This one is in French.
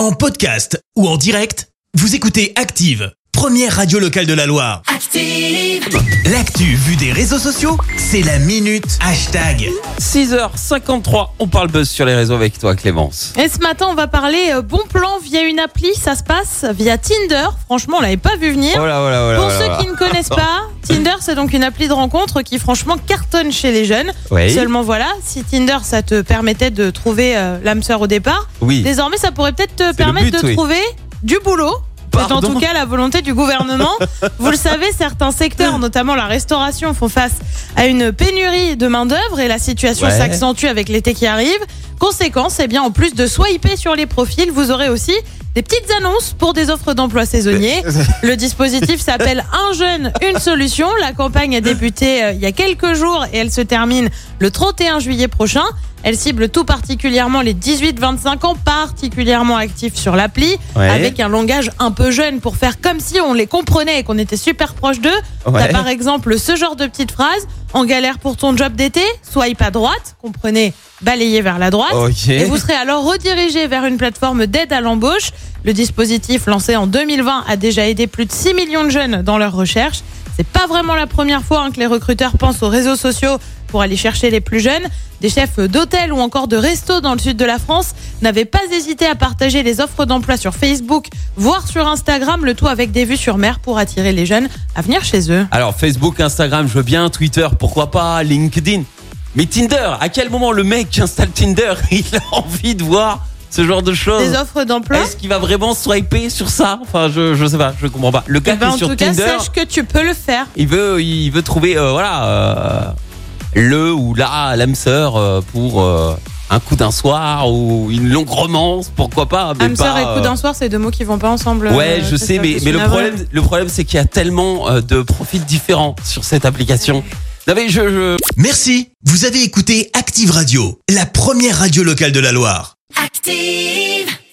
En podcast ou en direct, vous écoutez Active, première radio locale de la Loire. Active. L'actu vue des réseaux sociaux, c'est la minute hashtag. 6h53, on parle buzz sur les réseaux avec toi Clémence. Et ce matin, on va parler euh, bon plan via une appli. Ça se passe via Tinder. Franchement, on l'avait pas vu venir. Oh là, oh là, oh là, Pour oh là, ceux oh là. qui ne connaissent pas, Tinder, c'est donc une appli de rencontre qui franchement cartonne chez les jeunes. Oui. Seulement voilà, si Tinder, ça te permettait de trouver euh, l'âme sœur au départ, Oui. désormais, ça pourrait peut-être te permettre but, de oui. trouver du boulot. C'est en tout cas la volonté du gouvernement. Vous le savez, certains secteurs, notamment la restauration, font face à une pénurie de main-d'œuvre et la situation Ouais. s'accentue avec l'été qui arrive. Conséquence, eh bien, en plus de swiper sur les profils, vous aurez aussi des petites annonces pour des offres d'emploi saisonniers. Le dispositif s'appelle Un jeune, une solution. La campagne a débuté euh, il y a quelques jours et elle se termine le 31 juillet prochain. Elle cible tout particulièrement les 18-25 ans, particulièrement actifs sur l'appli, Ouais. avec un langage un peu jeune pour faire comme si on les comprenait et qu'on était super proche d'eux. Ouais. T'as par exemple ce genre de petites phrases en galère pour ton job d'été, swipe à droite, comprenez, balayer vers la droite. Et vous serez alors redirigé vers une plateforme d'aide à l'embauche. Le dispositif lancé en 2020 a déjà aidé plus de 6 millions de jeunes dans leur recherche. C'est pas vraiment la première fois hein, que les recruteurs pensent aux réseaux sociaux pour aller chercher les plus jeunes. Des chefs d'hôtels ou encore de restos dans le sud de la France n'avaient pas hésité à partager les offres d'emploi sur Facebook, voire sur Instagram, le tout avec des vues sur mer pour attirer les jeunes à venir chez eux. Alors Facebook, Instagram, je veux bien, Twitter, pourquoi pas, LinkedIn. Mais Tinder, à quel moment le mec qui installe Tinder, il a envie de voir ce genre de choses Des offres d'emploi Est-ce qu'il va vraiment swiper sur ça? Enfin, je, je sais pas, je comprends pas. Le Eh gars ben, qui en est sur tout cas, Tinder, sache que tu peux le faire. il veut, il veut trouver, euh, voilà, euh, le ou la l'âme sœur euh, pour euh, un coup d'un soir ou une longue romance, pourquoi pas. Mais Âme sœur pas, et coup d'un soir, c'est deux mots qui vont pas ensemble. Ouais, euh, je sais, mais, mais le problème, le problème, c'est qu'il y a tellement euh, de profils différents sur cette application. Non mais je, je... Merci, vous avez écouté Active Radio, la première radio locale de la Loire. Active.